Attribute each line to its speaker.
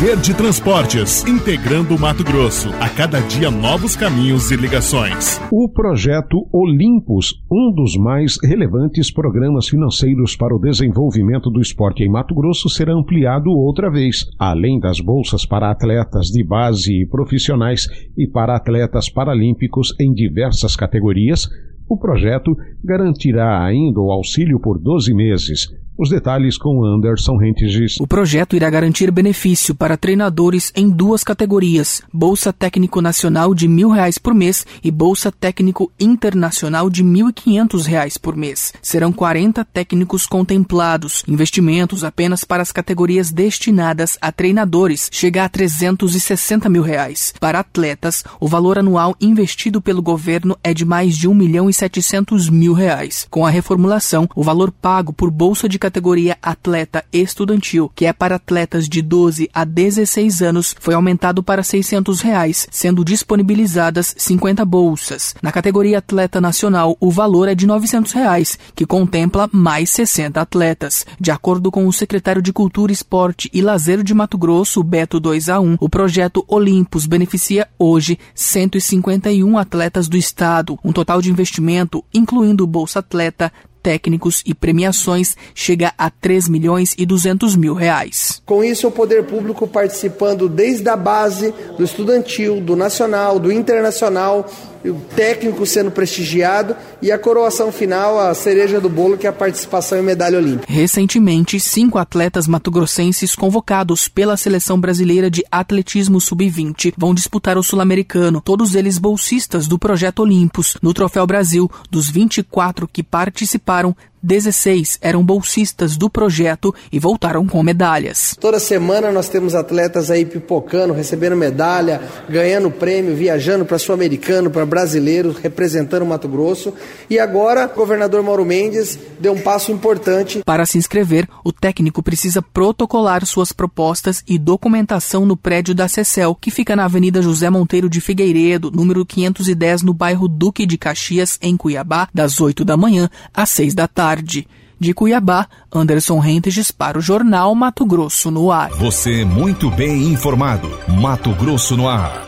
Speaker 1: Verde Transportes, integrando Mato Grosso. A cada dia novos caminhos e ligações.
Speaker 2: O projeto Olimpos, um dos mais relevantes programas financeiros para o desenvolvimento do esporte em Mato Grosso, será ampliado outra vez. Além das bolsas para atletas de base e profissionais e para atletas paralímpicos em diversas categorias, o projeto garantirá ainda o auxílio por 12 meses, os detalhes com Anderson Rentes.
Speaker 3: O projeto irá garantir benefício para treinadores em duas categorias: Bolsa Técnico Nacional de mil reais por mês e Bolsa Técnico Internacional de quinhentos reais por mês. Serão 40 técnicos contemplados. Investimentos apenas para as categorias destinadas a treinadores chega a 360 mil reais. Para atletas, o valor anual investido pelo governo é de mais de um milhão e setecentos mil reais. Com a reformulação, o valor pago por bolsa de categoria atleta estudantil, que é para atletas de 12 a 16 anos, foi aumentado para 600 reais, sendo disponibilizadas 50 bolsas. Na categoria atleta nacional, o valor é de 900 reais, que contempla mais 60 atletas. De acordo com o secretário de Cultura, Esporte e Lazer de Mato Grosso, Beto 2A1, o projeto Olimpos beneficia hoje 151 atletas do estado. Um total de investimento, incluindo Bolsa Atleta, técnicos e premiações chega a 3 milhões e 200 mil reais.
Speaker 4: Com isso, o poder público participando desde a base do estudantil, do nacional, do internacional, o técnico sendo prestigiado e a coroação final, a cereja do bolo, que é a participação em medalha olímpica.
Speaker 3: Recentemente, cinco atletas matogrossenses convocados pela seleção brasileira de atletismo sub-20 vão disputar o sul-americano, todos eles bolsistas do projeto Olimpos. No Troféu Brasil, dos 24 que participaram, 16 eram bolsistas do projeto e voltaram com medalhas.
Speaker 4: Toda semana nós temos atletas aí pipocando, recebendo medalha, ganhando prêmio, viajando para sul-americano, para brasileiro, representando o Mato Grosso. E agora, o governador Mauro Mendes deu um passo importante.
Speaker 3: Para se inscrever, o técnico precisa protocolar suas propostas e documentação no prédio da CECEL, que fica na Avenida José Monteiro de Figueiredo, número 510, no bairro Duque de Caxias, em Cuiabá, das 8 da manhã às 6 da tarde tarde. De Cuiabá, Anderson Rentes para o Jornal Mato Grosso no Ar.
Speaker 1: Você muito bem informado. Mato Grosso no Ar.